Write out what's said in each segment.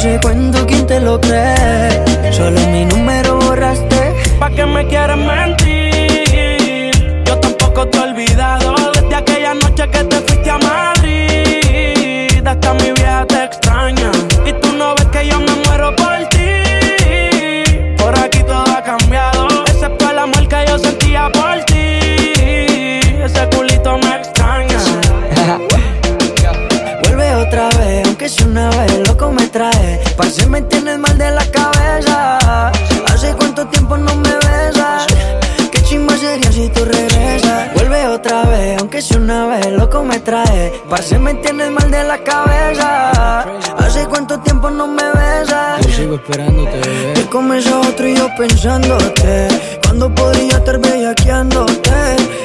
ese cuento, ¿quién te lo cree? Solo mi número borraste. ¿Pa' qué me quieres mentir? Yo tampoco te he olvidado desde aquella noche que te fuiste a Madrid. Sea una vez, loco me trae. Parce, me tienes mal de la cabeza. Hace cuánto tiempo no me besas. Qué chimba sería si tú regresas. Vuelve otra vez, aunque sea una vez, loco me trae. Parce, me tienes mal de la cabeza. Hace cuánto tiempo no me besas. Yo sigo esperándote, comes a otro y yo pensándote Cuando podría estar bellaqueándote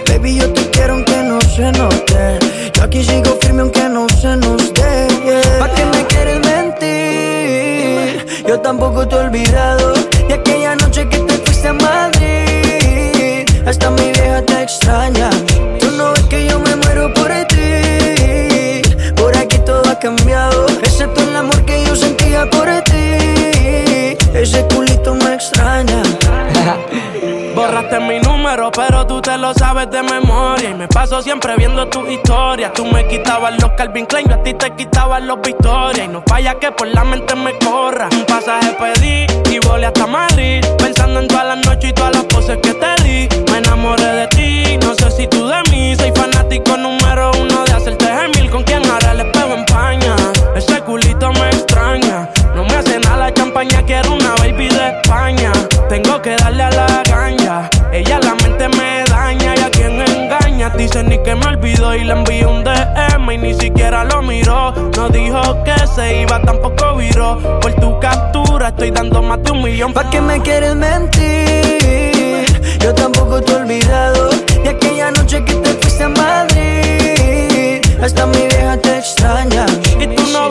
Baby, yo te quiero aunque no se note Yo aquí sigo firme aunque no se nos dé yeah. ¿Pa' qué me quieres mentir? Yo tampoco te he olvidado De aquella noche que te fuiste a Madrid Hasta mi vieja te extraña Tú no ves que yo me muero por ti Por aquí todo ha cambiado Excepto el amor que yo sentía por ti Ese culito me extraña Borraste mi número, pero tú te lo sabes de memoria. Y me paso siempre viendo tus historias. Tú me quitabas los Calvin Klein, yo a ti te quitabas los Victoria. Y no falla que por la mente me corra. Un pasaje pedí y volé hasta Madrid. Pensando en todas las noches y todas las poses que te di. Me enamoré de ti, no sé si tú de mí. Soy fanático y le envié un DM y ni siquiera lo miró. No dijo que se iba, tampoco viró. Por tu captura estoy dando más de un millón. ¿Pa' qué me quieres mentir? Yo tampoco te he olvidado De aquella noche que te fuiste a Madrid Hasta mi vieja te extraña Y tú no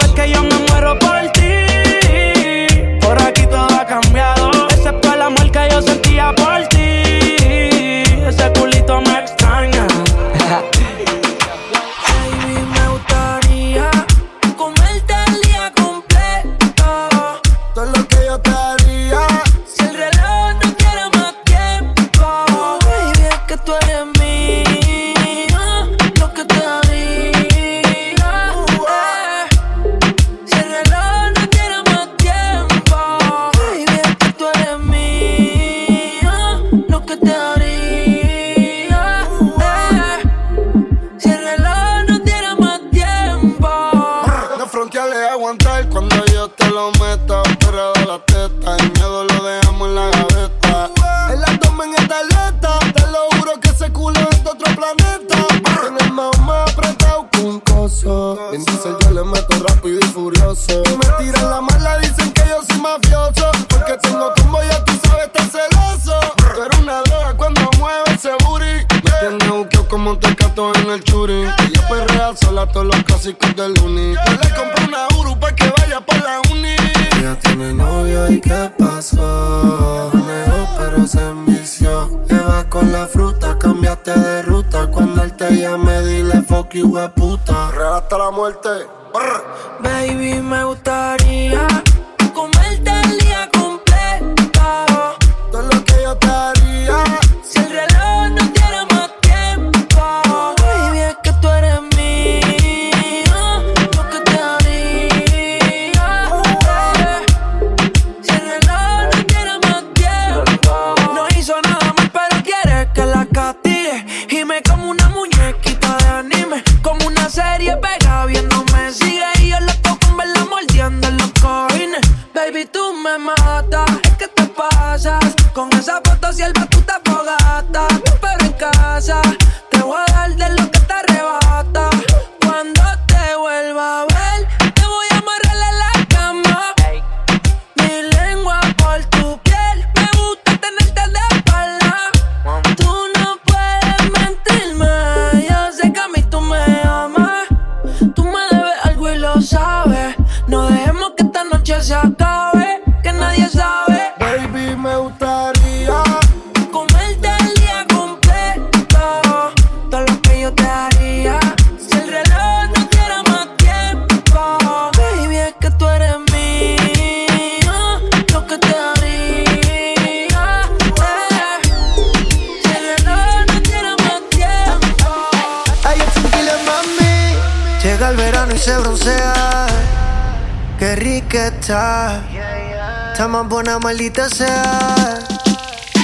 Rica está. Más buena, maldita sea.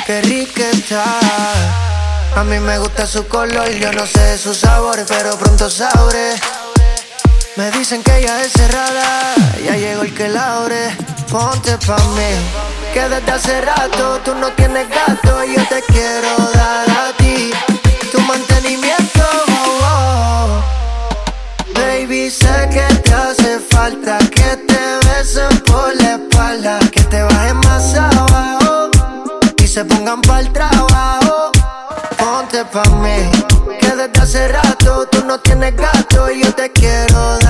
Qué rica está. A mí me gusta su color, yo no sé su sabor, pero pronto sabré. Me dicen que ella es cerrada, ya llegó el que la abre. Ponte pa' mí, que desde hace rato tú no tienes gato y yo te quiero dar a ti. Tu mantenimiento, oh, oh. baby, sé que te hace que te besen por la espalda, que te bajen más abajo y se pongan pa'l trabajo. Ponte pa' mí, que desde hace rato tú no tienes gato y yo te quiero dar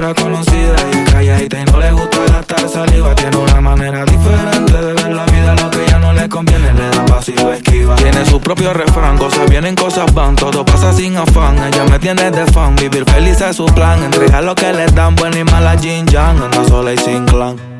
pura conocida y calladita y no le gusta gastar saliva. Tiene una manera diferente de ver la vida, lo que ya no le conviene le da pasivo esquiva. Tiene su propio refrán, cosas vienen, cosas van, todo pasa sin afán. Ella me tiene de fan, vivir feliz es su plan. Entregar lo que le dan, buena y mala Jin Yang, anda sola y sin clan.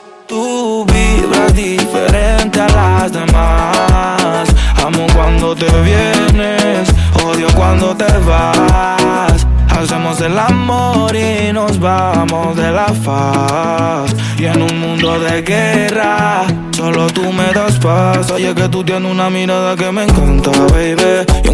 Cuando te vienes, odio cuando te vas. Hacemos el amor y nos vamos de la faz. Y en un mundo de guerra, solo tú me das paz. Oye, que tú tienes una mirada que me encanta, baby.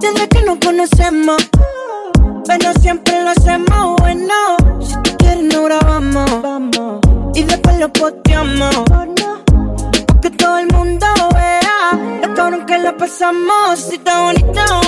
Tendré que no conocemos, pero siempre lo hacemos bueno. Si tú quieres, no grabamos y después lo posteamos. Para que todo el mundo vea lo cabrón que lo pasamos. Si está bonito.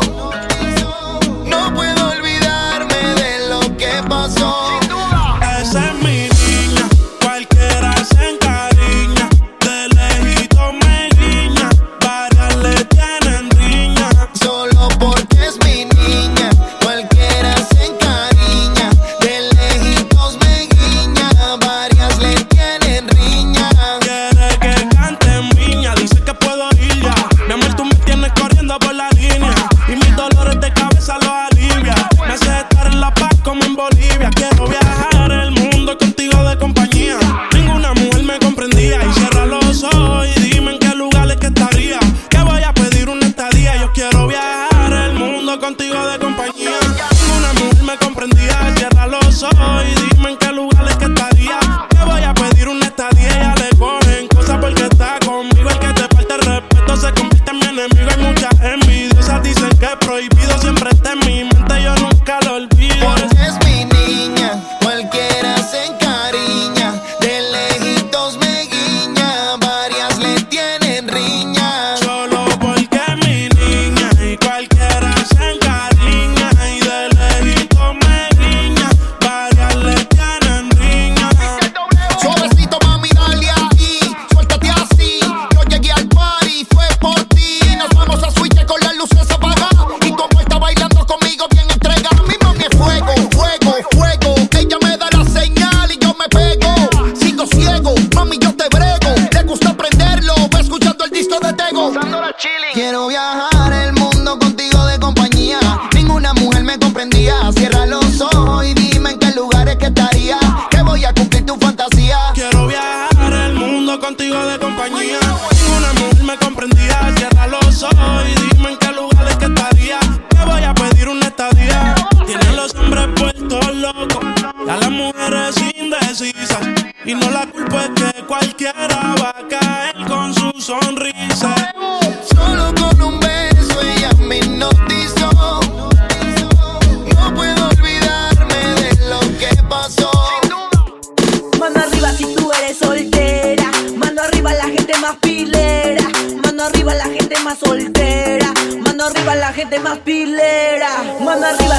soltera. Mano arriba la gente más pilera. Mano arriba.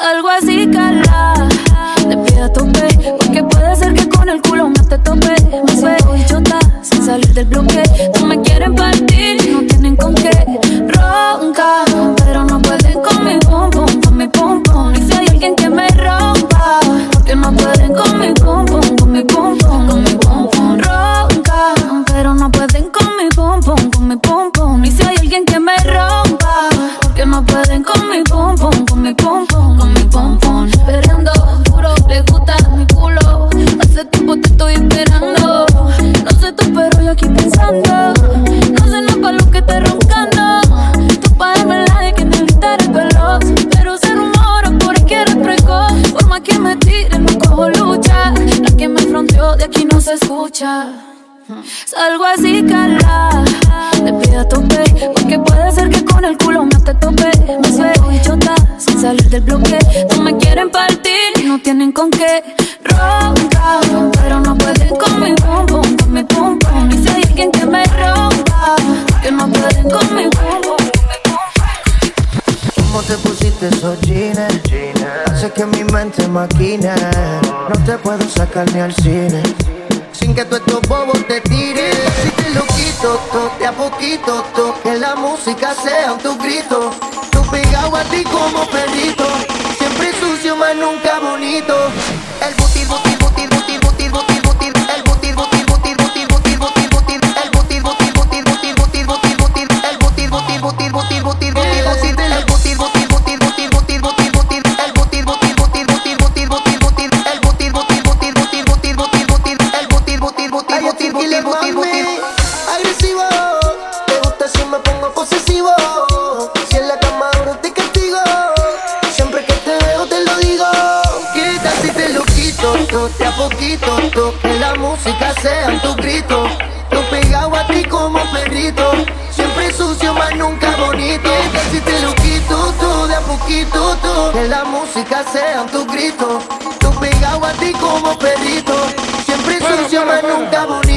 algo así, cala. De pie tope, porque puede ser que con el culo no te tope. Me soy chota, sin salir del bloque. No me quieren partir. pero no pueden con mi pum pum, con. Y si hay alguien que me ronda, que no pueden con mi ¿Cómo te pusiste esos jeans? Que mi mente maquina. No te puedo sacar ni al cine. Sin que tú estos bobos te tires. Si te lo quito, to, de a poquito, to, que la música sea un tu grito. Tú pegado a ti como perrito sucio, más nunca bonito. El butir butir bonito. Que si te lo quito tú de a poquito tú, que la música sean tus gritos. Tú pegado a ti como perrito, siempre bueno, sucio, pero, nunca bonito.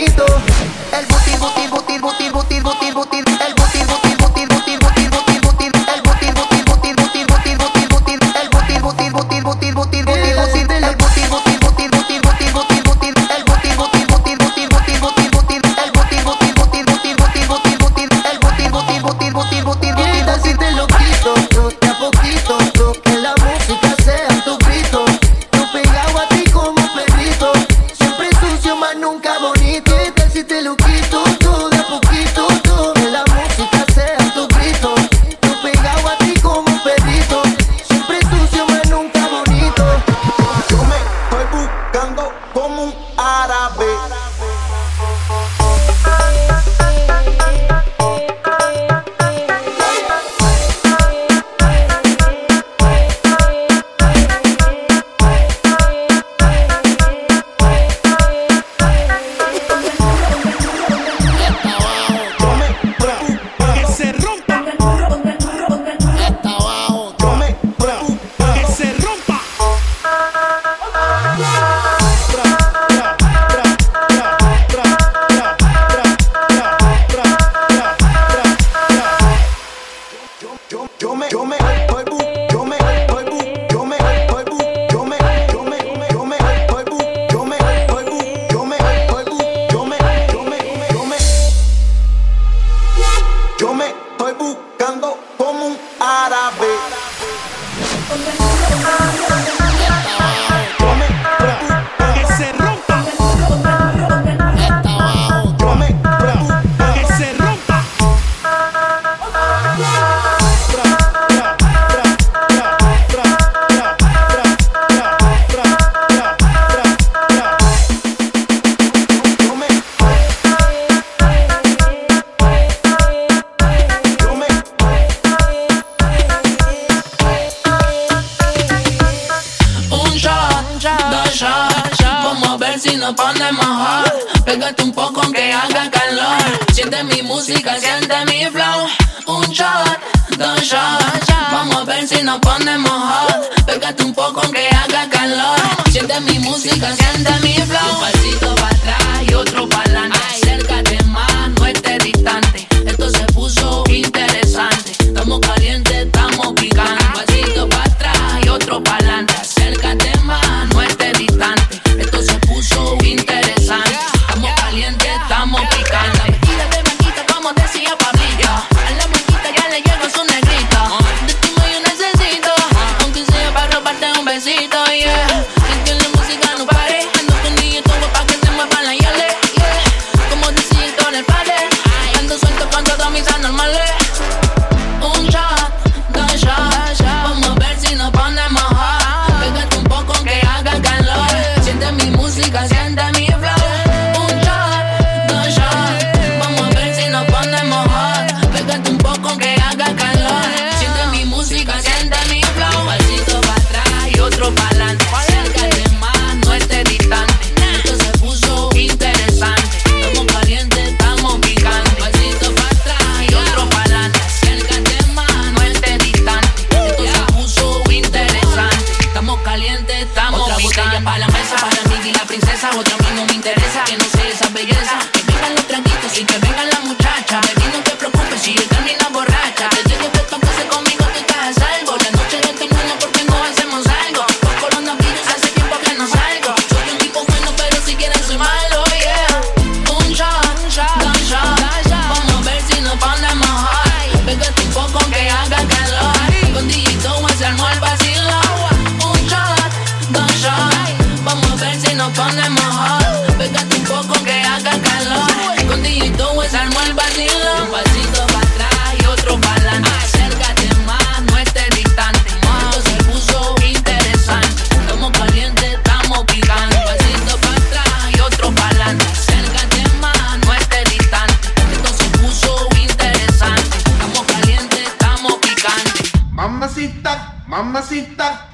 Vamos a ver si nos ponemos hot. Pégate un poco aunque haga calor. Siente mi música, siente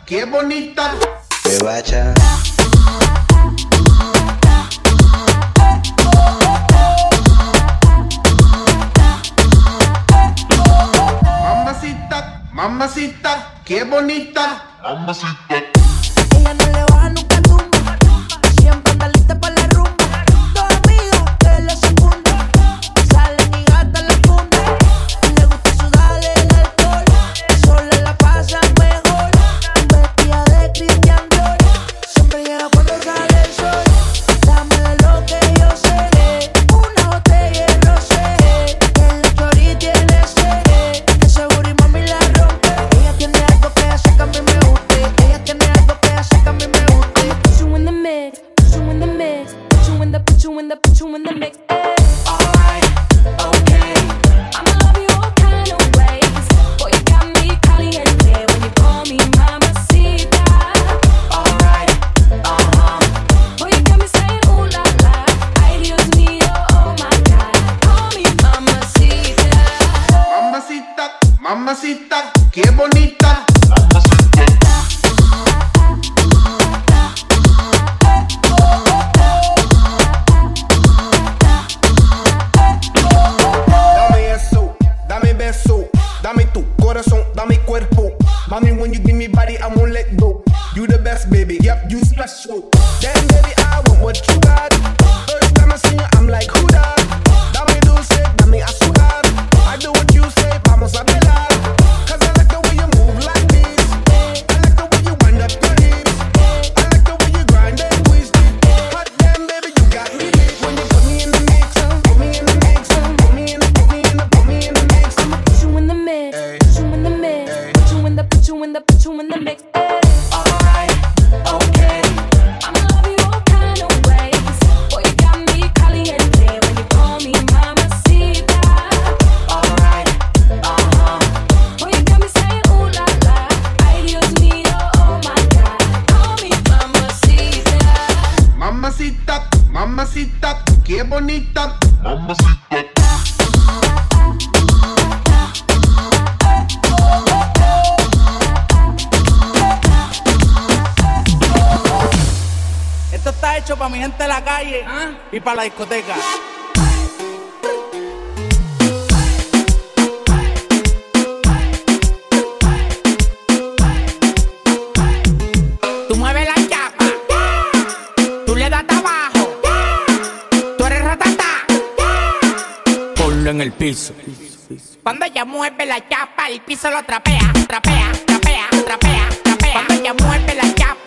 qué bonita. Bebacha. Mamacita, mamacita, qué bonita. Mamacita. en el piso. Cuando ella mueve la chapa, el piso lo trapea, trapea, trapea, trapea, trapea. Cuando ella mueve la chapa.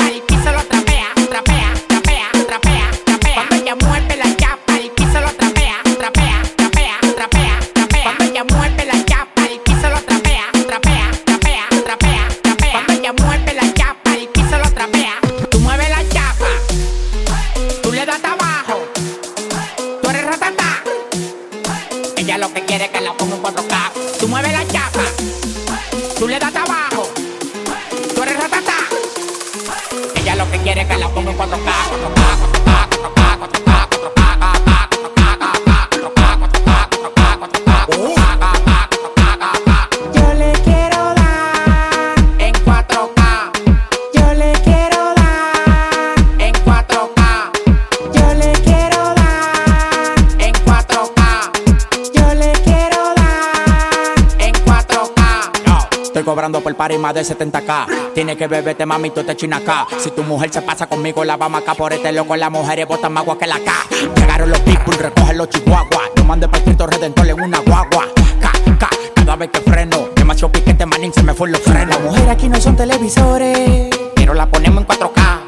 Cobrando por par y más de 70k. Tienes que beberte, mami, tú te chinas acá. Si tu mujer se pasa conmigo, la vamos acá por este loco. Las mujeres botan más agua que la K. Llegaron los people, recogen los chihuahuas. No mande partido redentor en una guagua. K, cada vez que freno. Demasiado piquete, manín, se me fue los frenos. Las mujeres aquí no son televisores, pero la ponemos en 4K.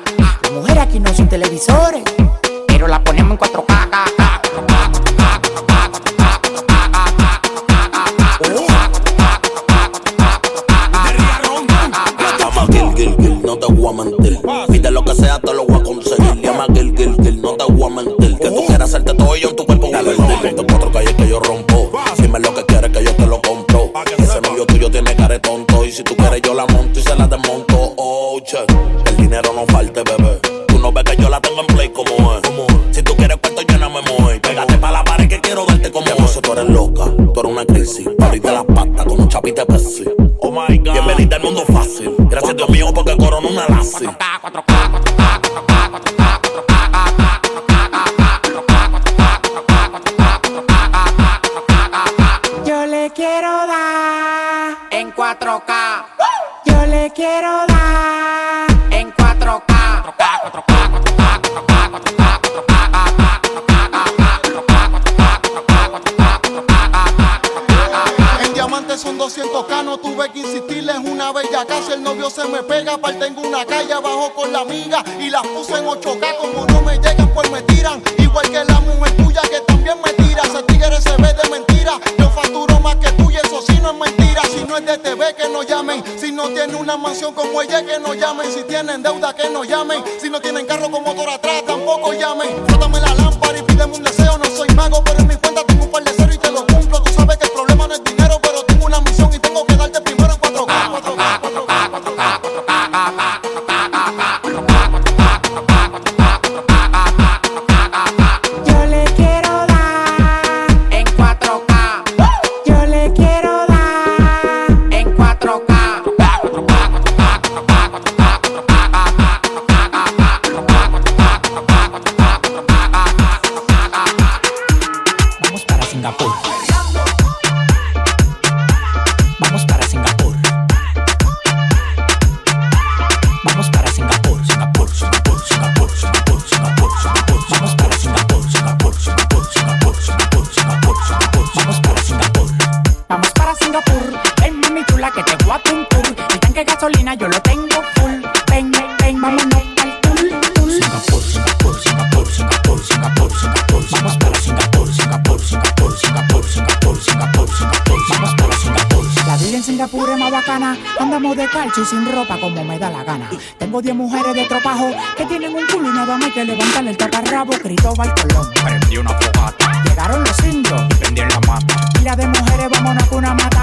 Las mujeres aquí no son televisores mentir. Pide lo que sea, te lo voy a conseguir. Llama Gil, Gil, Gil, no te voy a mentir. Que tú quieras hacerte todo ello en tu cuerpo. Dale, dale, te cuatro calles que yo rompo. Dime lo que quieres que yo te lo compro. Ese novio tuyo tiene cara tonto. Y si tú quieres, yo la monto y se la desmonto se mío porque corona una lazi. Yo le quiero dar en 4K. Yo le quiero dar. se me pega, parte tengo una calle abajo con la amiga y las puse en 8K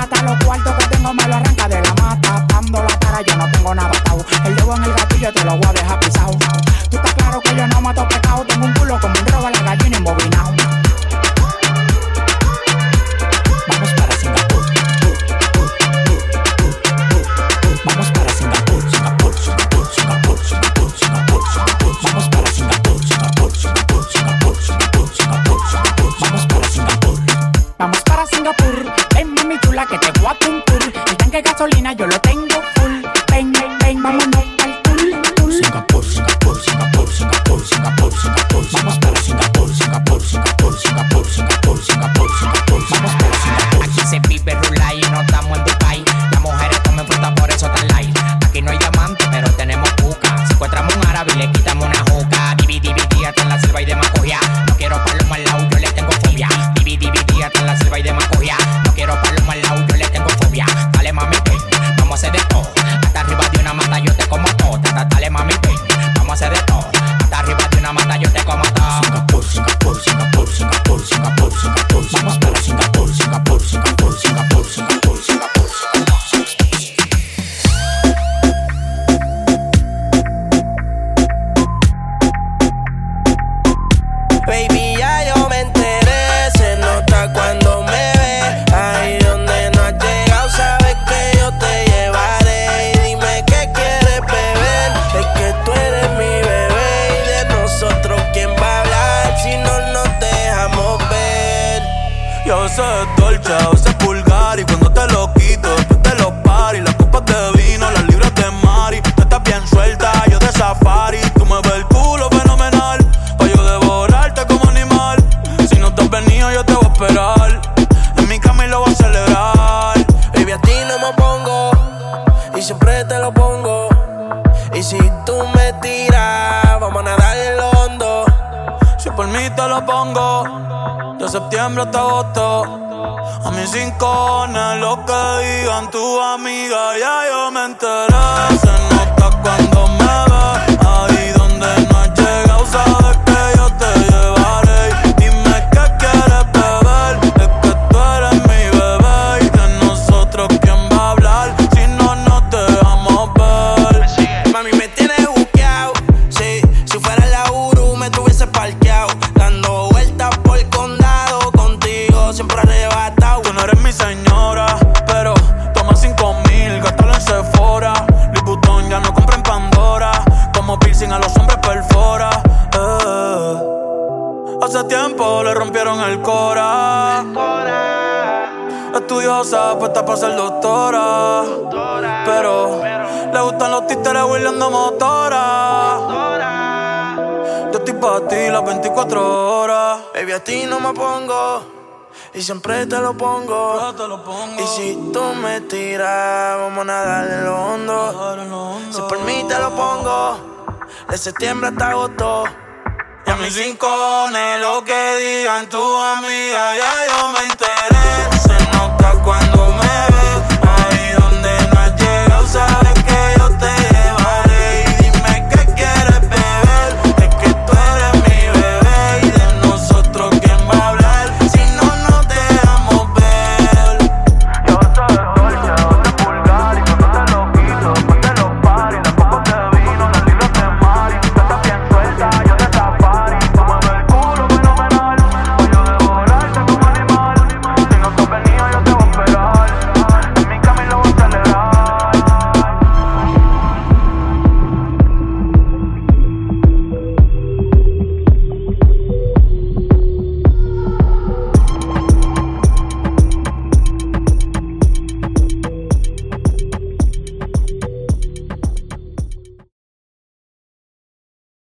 plata, los cuartos que tengo me lo arranca de la mata. Dando la cara, yo no tengo nada atado. El dedo en el gatillo te lo voy a dejar pisado. Tú estás claro que yo no mato pecado. Tengo un culo como un robo, la gallina embobinado. gasolina, yo De septiembre hasta agosto. A mis rincones, lo que digan tu amiga, ya yo me enteré. Se nota cuando estudiosa, puesta para ser doctora. pero, le gustan los títeres huirleando motora. motora. Yo estoy para ti las 24 horas. Baby, a ti no me pongo. Y siempre te lo pongo. Y si tú me tiras, vamos a nadar en lo hondo. Si por mí te lo pongo, de septiembre hasta agosto. Y a mis rincones, lo que digan tu amiga, ya yo me